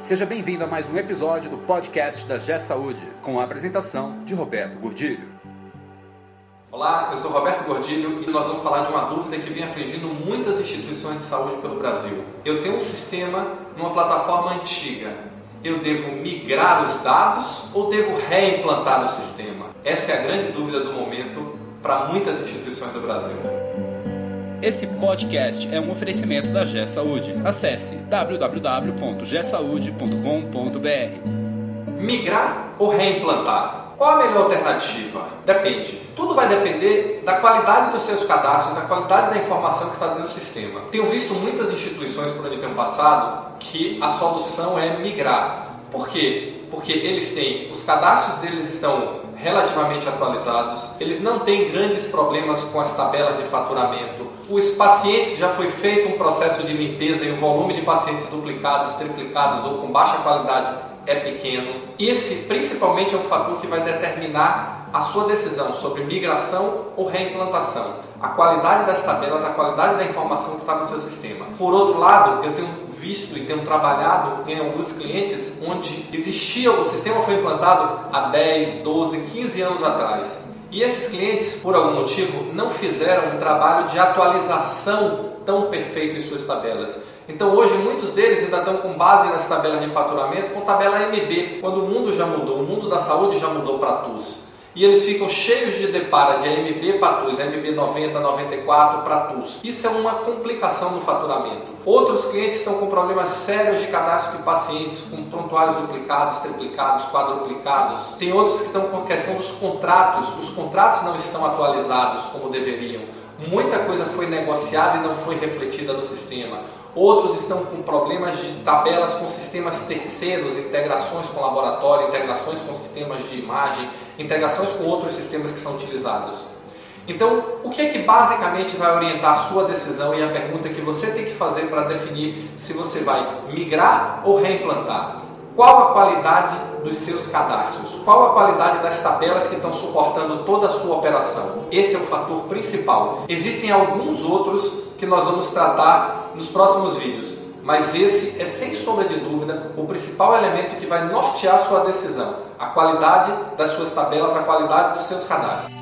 Seja bem-vindo a mais um episódio do podcast da G Saúde, com a apresentação de Roberto Gordilho. Olá, eu sou Roberto Gordilho e nós vamos falar de uma dúvida que vem afligindo muitas instituições de saúde pelo Brasil. Eu tenho um sistema numa plataforma antiga. Eu devo migrar os dados ou devo reimplantar o sistema? Essa é a grande dúvida do momento para muitas instituições do Brasil. Esse podcast é um oferecimento da G Saúde. Acesse www.gsaude.com.br. Migrar ou reimplantar? Qual a melhor alternativa? Depende. Tudo vai depender da qualidade dos seus cadastros, da qualidade da informação que está dentro do sistema. Tenho visto muitas instituições por onde tenho passado que a solução é migrar. Por quê? Porque eles têm, os cadastros deles estão relativamente atualizados, eles não têm grandes problemas com as tabelas de faturamento, os pacientes já foi feito um processo de limpeza e o volume de pacientes duplicados, triplicados ou com baixa qualidade é pequeno. Esse principalmente é o fator que vai determinar a sua decisão sobre migração ou reimplantação. A qualidade das tabelas, a qualidade da informação que está no seu sistema. Por outro lado, eu tenho visto e tenho trabalhado em alguns clientes onde existia, o sistema foi implantado há 10, 12, 15 anos atrás. E esses clientes, por algum motivo, não fizeram um trabalho de atualização tão perfeito em suas tabelas. Então hoje muitos deles ainda estão com base nas tabelas de faturamento com tabela MB, quando o mundo já mudou, o mundo da saúde já mudou para TUS. E eles ficam cheios de depara de AMB para TUS, AMB 90, 94 para TUS. Isso é uma complicação no faturamento. Outros clientes estão com problemas sérios de cadastro de pacientes, com prontuários duplicados, triplicados, quadruplicados. Tem outros que estão com questão dos contratos. Os contratos não estão atualizados como deveriam. Muita coisa foi negociada e não foi refletida no sistema. Outros estão com problemas de tabelas com sistemas terceiros, integrações com laboratório, integrações com sistemas de imagem, integrações com outros sistemas que são utilizados. Então, o que é que basicamente vai orientar a sua decisão e a pergunta que você tem que fazer para definir se você vai migrar ou reimplantar? Qual a qualidade dos seus cadastros? Qual a qualidade das tabelas que estão suportando toda a sua operação? Esse é o fator principal. Existem alguns outros que nós vamos tratar nos próximos vídeos, mas esse é sem sombra de dúvida o principal elemento que vai nortear sua decisão: a qualidade das suas tabelas, a qualidade dos seus cadastros.